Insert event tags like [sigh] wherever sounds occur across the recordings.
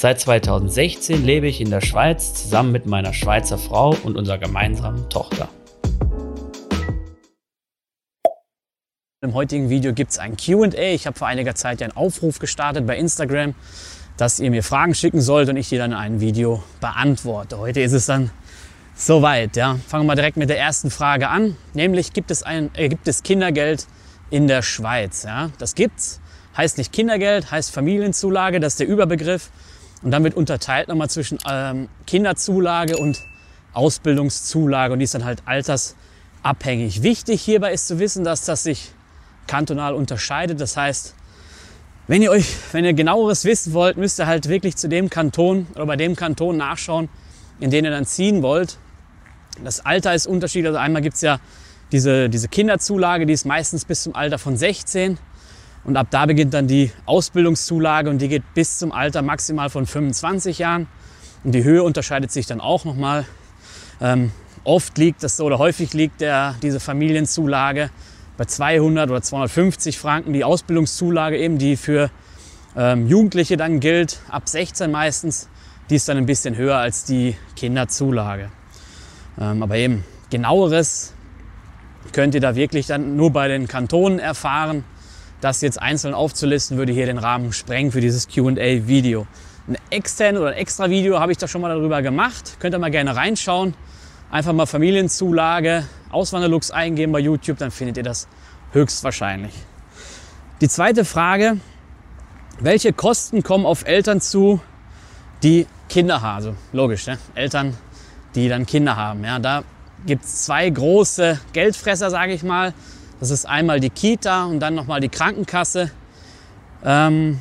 Seit 2016 lebe ich in der Schweiz zusammen mit meiner Schweizer Frau und unserer gemeinsamen Tochter. Im heutigen Video gibt es ein QA. Ich habe vor einiger Zeit einen Aufruf gestartet bei Instagram, dass ihr mir Fragen schicken sollt und ich die dann in einem Video beantworte. Heute ist es dann soweit. Ja. Fangen wir mal direkt mit der ersten Frage an, nämlich gibt es, ein, äh, gibt es Kindergeld in der Schweiz? Ja. Das gibt's. Heißt nicht Kindergeld, heißt Familienzulage, das ist der Überbegriff. Und dann wird unterteilt nochmal zwischen ähm, Kinderzulage und Ausbildungszulage und die ist dann halt altersabhängig. Wichtig hierbei ist zu wissen, dass das sich kantonal unterscheidet. Das heißt, wenn ihr euch, wenn ihr genaueres wissen wollt, müsst ihr halt wirklich zu dem Kanton oder bei dem Kanton nachschauen, in den ihr dann ziehen wollt. Das Alter ist unterschiedlich. Also einmal gibt es ja diese, diese Kinderzulage, die ist meistens bis zum Alter von 16. Und ab da beginnt dann die Ausbildungszulage und die geht bis zum Alter maximal von 25 Jahren. Und die Höhe unterscheidet sich dann auch nochmal. Ähm, oft liegt das oder häufig liegt der, diese Familienzulage bei 200 oder 250 Franken die Ausbildungszulage eben, die für ähm, Jugendliche dann gilt, ab 16 meistens. Die ist dann ein bisschen höher als die Kinderzulage. Ähm, aber eben genaueres könnt ihr da wirklich dann nur bei den Kantonen erfahren. Das jetzt einzeln aufzulisten, würde hier den Rahmen sprengen für dieses QA-Video. Ein externes oder ein extra Video habe ich da schon mal darüber gemacht. Könnt ihr mal gerne reinschauen. Einfach mal Familienzulage, Auswanderlux eingeben bei YouTube, dann findet ihr das höchstwahrscheinlich. Die zweite Frage, welche Kosten kommen auf Eltern zu, die Kinder haben? Also logisch, ne? Eltern, die dann Kinder haben. Ja, da gibt es zwei große Geldfresser, sage ich mal. Das ist einmal die Kita und dann nochmal die Krankenkasse. Ähm,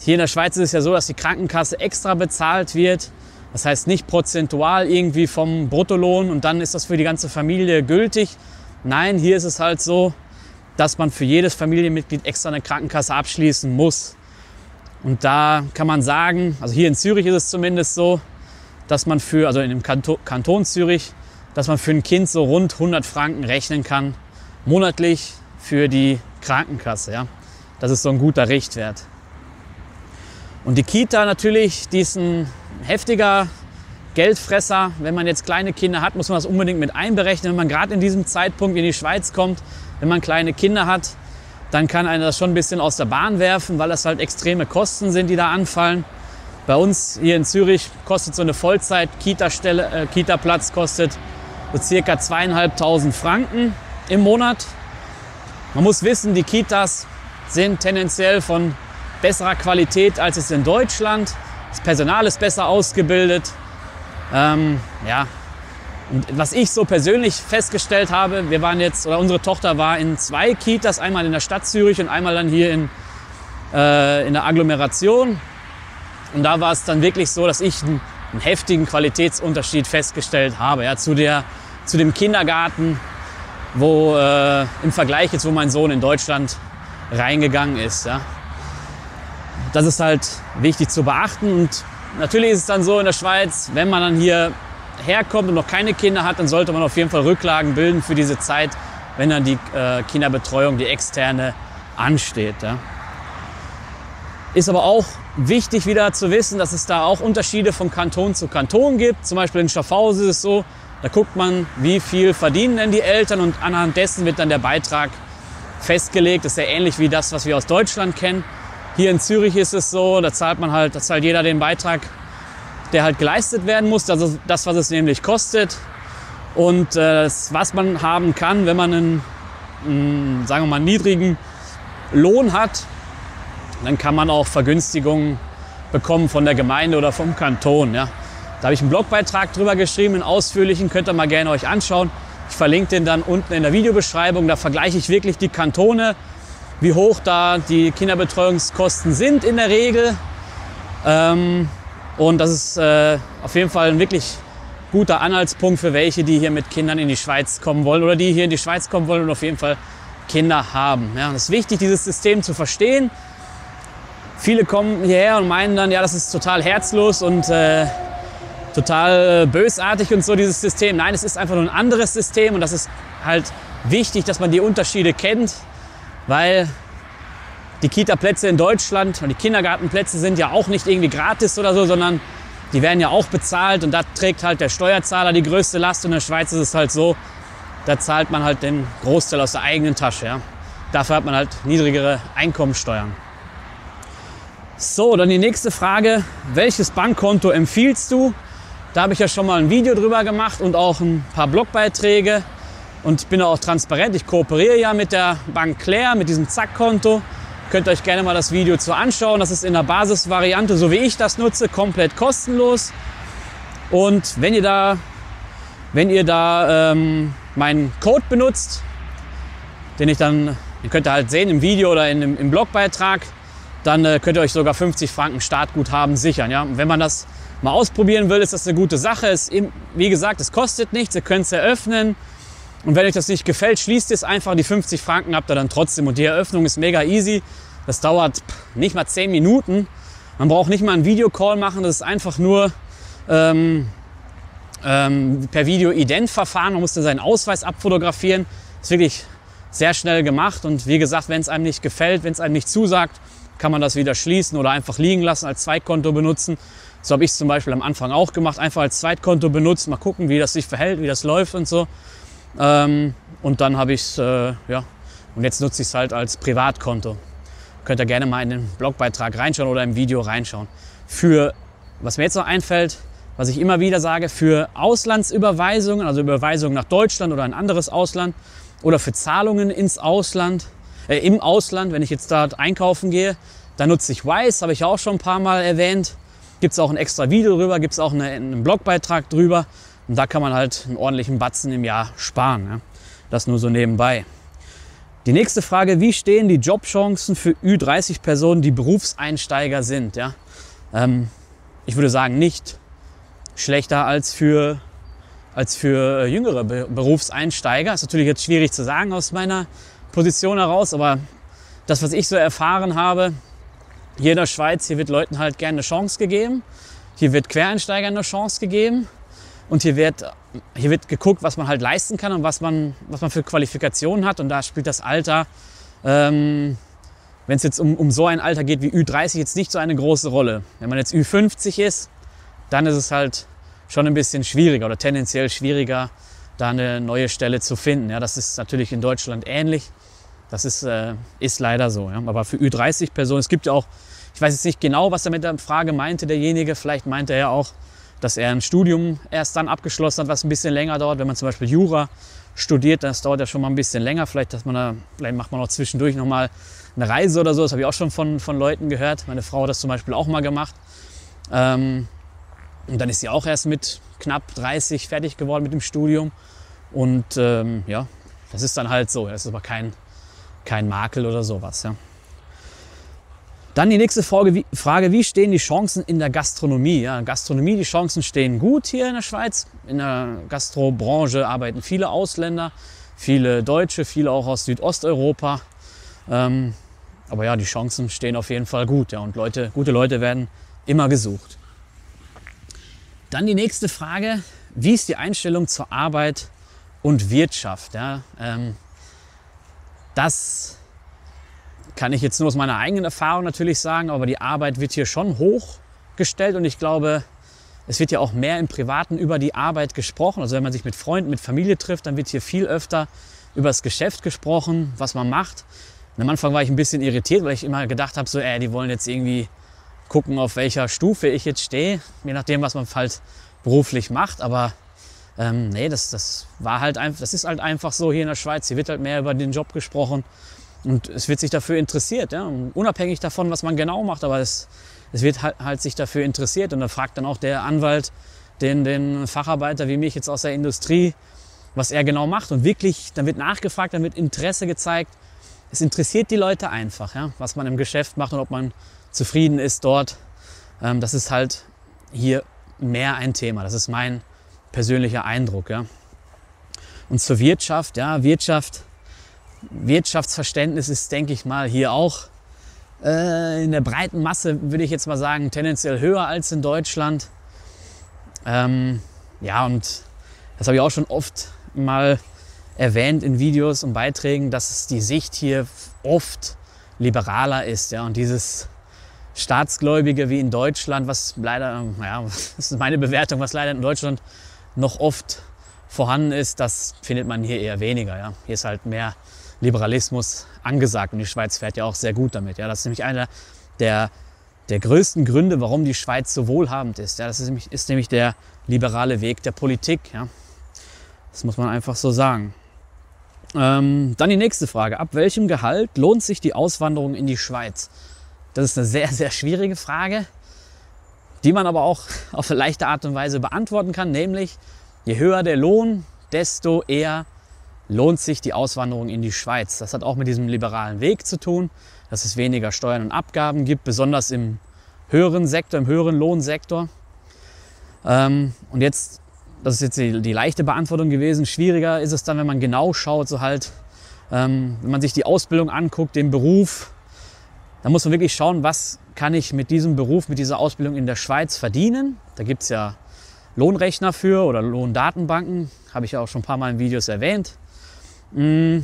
hier in der Schweiz ist es ja so, dass die Krankenkasse extra bezahlt wird das heißt nicht prozentual irgendwie vom Bruttolohn und dann ist das für die ganze Familie gültig. Nein, hier ist es halt so, dass man für jedes Familienmitglied extra eine Krankenkasse abschließen muss. Und da kann man sagen, also hier in Zürich ist es zumindest so, dass man für, also in dem Kanton, Kanton Zürich, dass man für ein Kind so rund 100 Franken rechnen kann, monatlich für die Krankenkasse. Ja? Das ist so ein guter Richtwert. Und die Kita natürlich, die ist ein heftiger Geldfresser. Wenn man jetzt kleine Kinder hat, muss man das unbedingt mit einberechnen. Wenn man gerade in diesem Zeitpunkt in die Schweiz kommt, wenn man kleine Kinder hat, dann kann einer das schon ein bisschen aus der Bahn werfen, weil das halt extreme Kosten sind, die da anfallen. Bei uns hier in Zürich kostet so eine Vollzeit-Kita-Stelle, äh, Kita-Platz kostet so circa zweieinhalbtausend Franken im Monat. Man muss wissen, die Kitas sind tendenziell von besserer Qualität als es in Deutschland. Das Personal ist besser ausgebildet. Ähm, ja. Und was ich so persönlich festgestellt habe, wir waren jetzt, oder unsere Tochter war in zwei Kitas, einmal in der Stadt Zürich und einmal dann hier in, äh, in der Agglomeration. Und da war es dann wirklich so, dass ich einen, einen heftigen Qualitätsunterschied festgestellt habe ja, zu, der, zu dem Kindergarten, wo äh, im Vergleich jetzt, wo mein Sohn in Deutschland reingegangen ist. Ja. Das ist halt wichtig zu beachten. Und natürlich ist es dann so in der Schweiz, wenn man dann hier herkommt und noch keine Kinder hat, dann sollte man auf jeden Fall Rücklagen bilden für diese Zeit, wenn dann die äh, Kinderbetreuung, die externe, ansteht. Ja. Ist aber auch wichtig wieder zu wissen, dass es da auch Unterschiede von Kanton zu Kanton gibt. Zum Beispiel in Schaffhausen ist es so, da guckt man, wie viel verdienen denn die Eltern und anhand dessen wird dann der Beitrag festgelegt. Das ist ja ähnlich wie das, was wir aus Deutschland kennen. Hier in Zürich ist es so, da zahlt man halt, da zahlt jeder den Beitrag, der halt geleistet werden muss, das ist das, was es nämlich kostet. Und äh, was man haben kann, wenn man einen, einen, sagen wir mal, niedrigen Lohn hat, dann kann man auch Vergünstigungen bekommen von der Gemeinde oder vom Kanton. Ja. Da habe ich einen Blogbeitrag drüber geschrieben, einen ausführlichen, könnt ihr mal gerne euch anschauen. Ich verlinke den dann unten in der Videobeschreibung. Da vergleiche ich wirklich die Kantone wie hoch da die Kinderbetreuungskosten sind in der Regel. Ähm, und das ist äh, auf jeden Fall ein wirklich guter Anhaltspunkt für welche, die hier mit Kindern in die Schweiz kommen wollen oder die hier in die Schweiz kommen wollen und auf jeden Fall Kinder haben. Ja, es ist wichtig, dieses System zu verstehen. Viele kommen hierher und meinen dann, ja, das ist total herzlos und äh, total äh, bösartig und so, dieses System. Nein, es ist einfach nur ein anderes System und das ist halt wichtig, dass man die Unterschiede kennt, weil die Kita-Plätze in Deutschland und die Kindergartenplätze sind ja auch nicht irgendwie gratis oder so, sondern die werden ja auch bezahlt und da trägt halt der Steuerzahler die größte Last. Und in der Schweiz ist es halt so, da zahlt man halt den Großteil aus der eigenen Tasche. Ja. Dafür hat man halt niedrigere Einkommensteuern. So, dann die nächste Frage. Welches Bankkonto empfiehlst du? Da habe ich ja schon mal ein Video drüber gemacht und auch ein paar Blogbeiträge. Und bin auch transparent. Ich kooperiere ja mit der Bank Claire, mit diesem Zack-Konto. Könnt ihr euch gerne mal das Video zu anschauen. Das ist in der Basisvariante, so wie ich das nutze, komplett kostenlos. Und wenn ihr da, wenn ihr da ähm, meinen Code benutzt, den ich dann, den könnt ihr halt sehen im Video oder in, im, im Blogbeitrag, dann äh, könnt ihr euch sogar 50 Franken Startguthaben sichern. Ja? Und wenn man das mal ausprobieren will, ist das eine gute Sache. Es, wie gesagt, es kostet nichts, ihr könnt es eröffnen. Und wenn euch das nicht gefällt, schließt es einfach. Die 50 Franken habt ihr dann trotzdem. Und die Eröffnung ist mega easy. Das dauert nicht mal 10 Minuten. Man braucht nicht mal einen Videocall machen. Das ist einfach nur ähm, ähm, per Video-Ident-Verfahren. Man muss dann seinen Ausweis abfotografieren. Das ist wirklich sehr schnell gemacht. Und wie gesagt, wenn es einem nicht gefällt, wenn es einem nicht zusagt, kann man das wieder schließen oder einfach liegen lassen, als Zweitkonto benutzen. So habe ich es zum Beispiel am Anfang auch gemacht. Einfach als Zweitkonto benutzen, mal gucken, wie das sich verhält, wie das läuft und so. Ähm, und dann habe ich es, äh, ja, und jetzt nutze ich es halt als Privatkonto. Könnt ihr gerne mal in den Blogbeitrag reinschauen oder im Video reinschauen. Für, was mir jetzt noch einfällt, was ich immer wieder sage, für Auslandsüberweisungen, also Überweisungen nach Deutschland oder ein anderes Ausland oder für Zahlungen ins Ausland, äh, im Ausland, wenn ich jetzt dort einkaufen gehe, dann nutze ich Wise, habe ich auch schon ein paar Mal erwähnt. Gibt es auch ein extra Video drüber, gibt es auch eine, einen Blogbeitrag drüber. Und da kann man halt einen ordentlichen Batzen im Jahr sparen. Ja. Das nur so nebenbei. Die nächste Frage, wie stehen die Jobchancen für Ü30-Personen, die Berufseinsteiger sind? Ja? Ähm, ich würde sagen, nicht schlechter als für, als für jüngere Berufseinsteiger. Ist natürlich jetzt schwierig zu sagen aus meiner Position heraus, aber das, was ich so erfahren habe, hier in der Schweiz, hier wird Leuten halt gerne eine Chance gegeben. Hier wird Quereinsteigern eine Chance gegeben. Und hier wird, hier wird geguckt, was man halt leisten kann und was man, was man für Qualifikationen hat. Und da spielt das Alter, ähm, wenn es jetzt um, um so ein Alter geht wie Ü30, jetzt nicht so eine große Rolle. Wenn man jetzt Ü50 ist, dann ist es halt schon ein bisschen schwieriger oder tendenziell schwieriger, da eine neue Stelle zu finden. Ja, das ist natürlich in Deutschland ähnlich. Das ist, äh, ist leider so. Ja. Aber für Ü30-Personen, es gibt ja auch, ich weiß jetzt nicht genau, was er mit der Frage meinte, derjenige. Vielleicht meinte er ja auch, dass er ein Studium erst dann abgeschlossen hat, was ein bisschen länger dauert. Wenn man zum Beispiel Jura studiert, das dauert ja schon mal ein bisschen länger. Vielleicht, dass man da, vielleicht macht man auch zwischendurch noch mal eine Reise oder so. Das habe ich auch schon von, von Leuten gehört. Meine Frau hat das zum Beispiel auch mal gemacht. Ähm, und dann ist sie auch erst mit knapp 30 fertig geworden mit dem Studium. Und ähm, ja, das ist dann halt so. Das ist aber kein, kein Makel oder sowas. Ja. Dann die nächste Frage wie, Frage, wie stehen die Chancen in der Gastronomie? Ja, Gastronomie, die Chancen stehen gut hier in der Schweiz. In der Gastrobranche arbeiten viele Ausländer, viele Deutsche, viele auch aus Südosteuropa. Ähm, aber ja, die Chancen stehen auf jeden Fall gut. Ja, und Leute, gute Leute werden immer gesucht. Dann die nächste Frage, wie ist die Einstellung zur Arbeit und Wirtschaft? Ja, ähm, das kann ich jetzt nur aus meiner eigenen Erfahrung natürlich sagen, aber die Arbeit wird hier schon hochgestellt und ich glaube, es wird ja auch mehr im Privaten über die Arbeit gesprochen. Also wenn man sich mit Freunden, mit Familie trifft, dann wird hier viel öfter über das Geschäft gesprochen, was man macht. Und am Anfang war ich ein bisschen irritiert, weil ich immer gedacht habe, so, äh, die wollen jetzt irgendwie gucken, auf welcher Stufe ich jetzt stehe, je nachdem, was man halt beruflich macht. Aber ähm, nee, das, das war halt einfach, das ist halt einfach so hier in der Schweiz. Hier wird halt mehr über den Job gesprochen. Und es wird sich dafür interessiert, ja? unabhängig davon, was man genau macht, aber es, es wird halt, halt sich dafür interessiert. Und da fragt dann auch der Anwalt den, den Facharbeiter wie mich jetzt aus der Industrie, was er genau macht. Und wirklich, dann wird nachgefragt, dann wird Interesse gezeigt. Es interessiert die Leute einfach, ja? was man im Geschäft macht und ob man zufrieden ist dort. Ähm, das ist halt hier mehr ein Thema. Das ist mein persönlicher Eindruck. Ja. Und zur Wirtschaft, ja, Wirtschaft, Wirtschaftsverständnis ist, denke ich mal, hier auch äh, in der breiten Masse, würde ich jetzt mal sagen, tendenziell höher als in Deutschland. Ähm, ja, und das habe ich auch schon oft mal erwähnt in Videos und Beiträgen, dass die Sicht hier oft liberaler ist. Ja, und dieses Staatsgläubige wie in Deutschland, was leider, ja, [laughs] das ist meine Bewertung, was leider in Deutschland noch oft vorhanden ist, das findet man hier eher weniger. Ja. Hier ist halt mehr Liberalismus angesagt und die Schweiz fährt ja auch sehr gut damit. Ja. Das ist nämlich einer der, der größten Gründe, warum die Schweiz so wohlhabend ist. Ja. Das ist nämlich, ist nämlich der liberale Weg der Politik. Ja. Das muss man einfach so sagen. Ähm, dann die nächste Frage. Ab welchem Gehalt lohnt sich die Auswanderung in die Schweiz? Das ist eine sehr, sehr schwierige Frage, die man aber auch [laughs] auf eine leichte Art und Weise beantworten kann, nämlich je höher der Lohn, desto eher lohnt sich die Auswanderung in die Schweiz. Das hat auch mit diesem liberalen Weg zu tun, dass es weniger Steuern und Abgaben gibt, besonders im höheren Sektor, im höheren Lohnsektor. Ähm, und jetzt das ist jetzt die, die, leichte Beantwortung gewesen. Schwieriger ist es dann, wenn man genau schaut, so halt, ähm, wenn man sich die Ausbildung anguckt, den Beruf, dann muss man wirklich schauen, was kann ich mit diesem Beruf, mit dieser Ausbildung in der Schweiz verdienen. Da gibt es ja Lohnrechner für oder Lohndatenbanken, habe ich ja auch schon ein paar Mal in Videos erwähnt. Mm.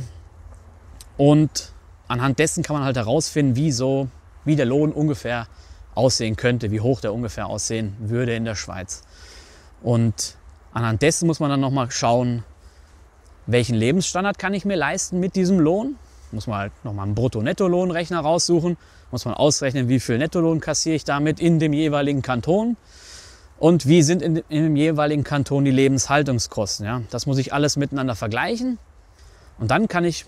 Und anhand dessen kann man halt herausfinden, wie, so, wie der Lohn ungefähr aussehen könnte, wie hoch der ungefähr aussehen würde in der Schweiz. Und Anhand dessen muss man dann nochmal schauen, welchen Lebensstandard kann ich mir leisten mit diesem Lohn. Muss man halt nochmal einen Brutto-Netto-Lohnrechner raussuchen. Muss man ausrechnen, wie viel Nettolohn kassiere ich damit in dem jeweiligen Kanton. Und wie sind in, in dem jeweiligen Kanton die Lebenshaltungskosten. Ja? Das muss ich alles miteinander vergleichen. Und dann kann ich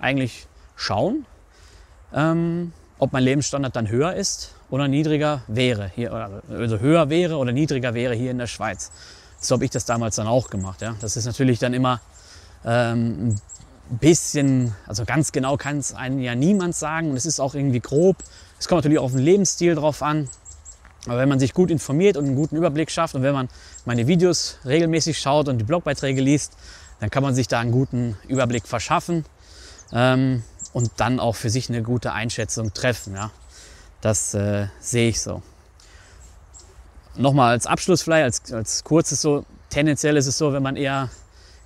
eigentlich schauen, ähm, ob mein Lebensstandard dann höher ist oder niedriger wäre. Hier, also höher wäre oder niedriger wäre hier in der Schweiz. So habe ich das damals dann auch gemacht. Ja. Das ist natürlich dann immer ähm, bisschen, also ganz genau kann es einem ja niemand sagen und es ist auch irgendwie grob. Es kommt natürlich auf den Lebensstil drauf an. Aber wenn man sich gut informiert und einen guten Überblick schafft und wenn man meine Videos regelmäßig schaut und die Blogbeiträge liest, dann kann man sich da einen guten Überblick verschaffen ähm, und dann auch für sich eine gute Einschätzung treffen. Ja. Das äh, sehe ich so nochmal als Abschluss vielleicht, als, als kurzes so, tendenziell ist es so, wenn man eher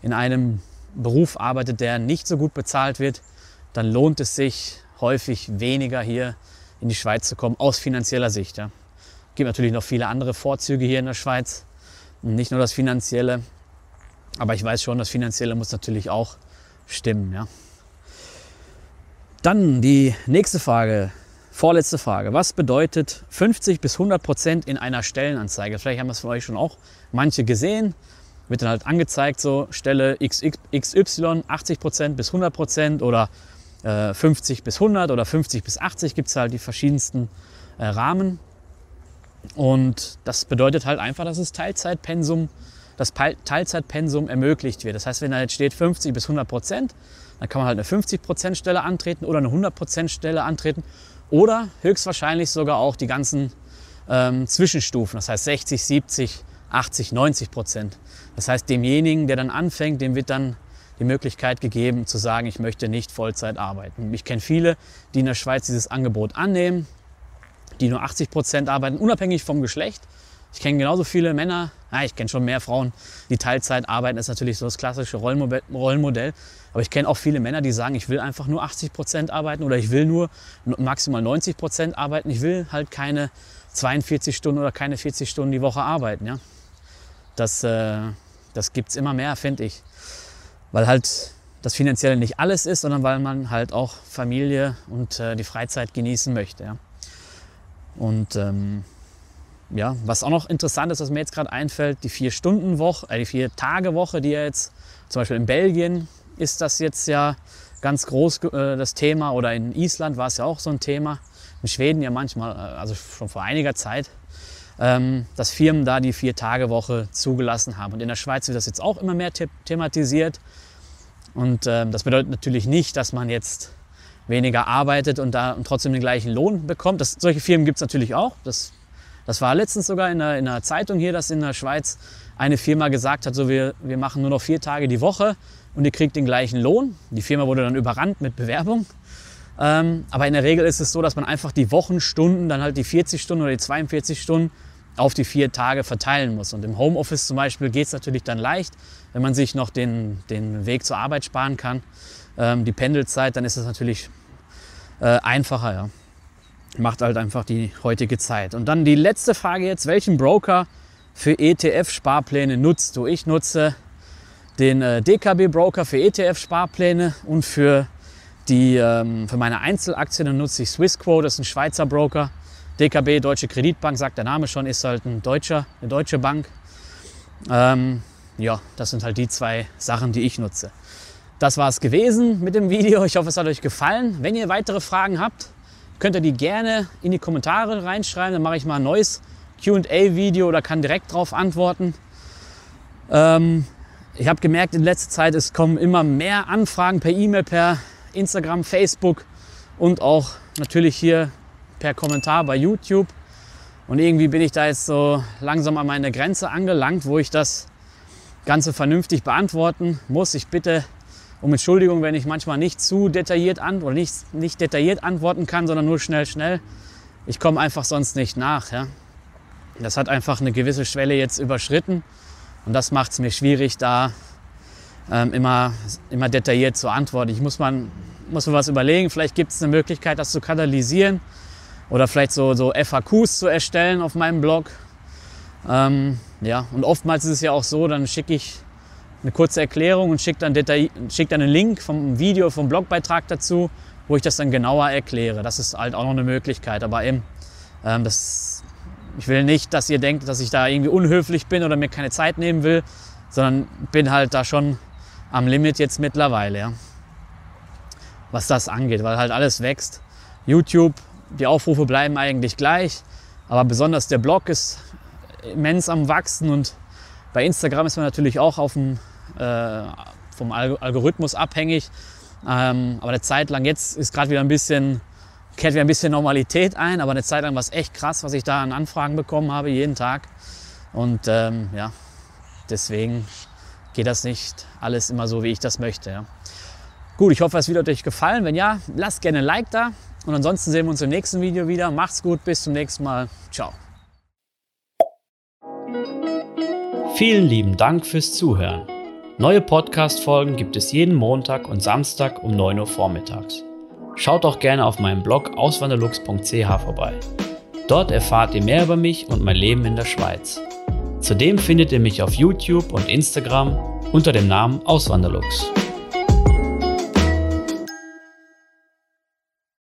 in einem Beruf arbeitet, der nicht so gut bezahlt wird, dann lohnt es sich häufig weniger hier in die Schweiz zu kommen, aus finanzieller Sicht. Ja. Es gibt natürlich noch viele andere Vorzüge hier in der Schweiz, nicht nur das Finanzielle, aber ich weiß schon, das Finanzielle muss natürlich auch stimmen. Ja. Dann die nächste Frage. Vorletzte Frage. Was bedeutet 50 bis 100 Prozent in einer Stellenanzeige? Vielleicht haben das von euch schon auch manche gesehen. Wird dann halt angezeigt, so Stelle XY 80 Prozent bis 100 Prozent oder äh, 50 bis 100 oder 50 bis 80 gibt es halt die verschiedensten äh, Rahmen. Und das bedeutet halt einfach, dass es Teilzeitpensum, das Teilzeitpensum ermöglicht wird. Das heißt, wenn da jetzt steht 50 bis 100 Prozent, dann kann man halt eine 50 Prozent Stelle antreten oder eine 100 Prozent Stelle antreten oder höchstwahrscheinlich sogar auch die ganzen ähm, Zwischenstufen, das heißt 60, 70, 80, 90 Prozent. Das heißt, demjenigen, der dann anfängt, dem wird dann die Möglichkeit gegeben zu sagen, ich möchte nicht Vollzeit arbeiten. Ich kenne viele, die in der Schweiz dieses Angebot annehmen, die nur 80 Prozent arbeiten, unabhängig vom Geschlecht. Ich kenne genauso viele Männer, ja, ich kenne schon mehr Frauen, die Teilzeit arbeiten. Ist natürlich so das klassische Rollenmodell. Aber ich kenne auch viele Männer, die sagen, ich will einfach nur 80 Prozent arbeiten oder ich will nur maximal 90 Prozent arbeiten. Ich will halt keine 42 Stunden oder keine 40 Stunden die Woche arbeiten. Ja? Das, äh, das gibt es immer mehr, finde ich. Weil halt das Finanzielle nicht alles ist, sondern weil man halt auch Familie und äh, die Freizeit genießen möchte. Und ähm, ja, was auch noch interessant ist, was mir jetzt gerade einfällt, die Vier-Stunden-Woche, äh, die Vier-Tage-Woche, die ja jetzt zum Beispiel in Belgien ist das jetzt ja ganz groß äh, das Thema oder in Island war es ja auch so ein Thema, in Schweden ja manchmal, äh, also schon vor einiger Zeit, dass Firmen da die Vier-Tage-Woche zugelassen haben. Und in der Schweiz wird das jetzt auch immer mehr the thematisiert. Und ähm, das bedeutet natürlich nicht, dass man jetzt weniger arbeitet und da trotzdem den gleichen Lohn bekommt. Das, solche Firmen gibt es natürlich auch. Das Das war letztens sogar in der, in der Zeitung hier, dass in der Schweiz eine Firma gesagt hat, so wir, wir machen nur noch vier Tage die Woche und ihr kriegt den gleichen Lohn. Die Firma wurde dann überrannt mit Bewerbung. Ähm, aber in der Regel ist es so, dass man einfach die Wochenstunden, dann halt die 40 Stunden oder die 42 Stunden auf die vier Tage verteilen muss. Und im Homeoffice zum Beispiel geht es natürlich dann leicht, wenn man sich noch den, den Weg zur Arbeit sparen kann, ähm, die Pendelzeit, dann ist es natürlich äh, einfacher. Ja. Macht halt einfach die heutige Zeit. Und dann die letzte Frage jetzt, welchen Broker für ETF-Sparpläne nutzt du? Ich nutze den äh, DKB-Broker für ETF-Sparpläne und für, die, ähm, für meine Einzelaktien nutze ich Swissquote, das ist ein Schweizer Broker. DKB, Deutsche Kreditbank, sagt der Name schon, ist halt ein deutscher, eine deutsche Bank. Ähm, ja, das sind halt die zwei Sachen, die ich nutze. Das war es gewesen mit dem Video. Ich hoffe, es hat euch gefallen. Wenn ihr weitere Fragen habt, könnt ihr die gerne in die Kommentare reinschreiben. Dann mache ich mal ein neues QA-Video oder kann direkt darauf antworten. Ähm, ich habe gemerkt in letzter Zeit, es kommen immer mehr Anfragen per E-Mail, per Instagram, Facebook und auch natürlich hier per Kommentar bei YouTube. Und irgendwie bin ich da jetzt so langsam an meine Grenze angelangt, wo ich das Ganze vernünftig beantworten muss. Ich bitte um Entschuldigung, wenn ich manchmal nicht zu detailliert an oder nicht, nicht detailliert antworten kann, sondern nur schnell, schnell. Ich komme einfach sonst nicht nach. Ja. Das hat einfach eine gewisse Schwelle jetzt überschritten und das macht es mir schwierig, da ähm, immer, immer detailliert zu antworten. Ich muss, man, muss mir was überlegen. Vielleicht gibt es eine Möglichkeit, das zu kanalisieren oder vielleicht so, so FAQs zu erstellen auf meinem Blog. Ähm, ja, und oftmals ist es ja auch so, dann schicke ich eine kurze Erklärung und schicke dann, schick dann einen Link vom Video, vom Blogbeitrag dazu, wo ich das dann genauer erkläre. Das ist halt auch noch eine Möglichkeit. Aber eben, ähm, das, ich will nicht, dass ihr denkt, dass ich da irgendwie unhöflich bin oder mir keine Zeit nehmen will, sondern bin halt da schon am Limit jetzt mittlerweile, ja. was das angeht, weil halt alles wächst. YouTube die Aufrufe bleiben eigentlich gleich, aber besonders der Blog ist immens am Wachsen und bei Instagram ist man natürlich auch auf dem, äh, vom Algorithmus abhängig. Ähm, aber eine Zeit lang, jetzt ist gerade wieder ein bisschen, kehrt wieder ein bisschen Normalität ein, aber eine Zeit lang war es echt krass, was ich da an Anfragen bekommen habe, jeden Tag. Und ähm, ja, deswegen geht das nicht alles immer so, wie ich das möchte. Ja. Gut, ich hoffe, es wird euch gefallen. Wenn ja, lasst gerne ein Like da. Und ansonsten sehen wir uns im nächsten Video wieder. Macht's gut, bis zum nächsten Mal. Ciao. Vielen lieben Dank fürs Zuhören. Neue Podcast-Folgen gibt es jeden Montag und Samstag um 9 Uhr vormittags. Schaut auch gerne auf meinem Blog auswanderlux.ch vorbei. Dort erfahrt ihr mehr über mich und mein Leben in der Schweiz. Zudem findet ihr mich auf YouTube und Instagram unter dem Namen Auswanderlux.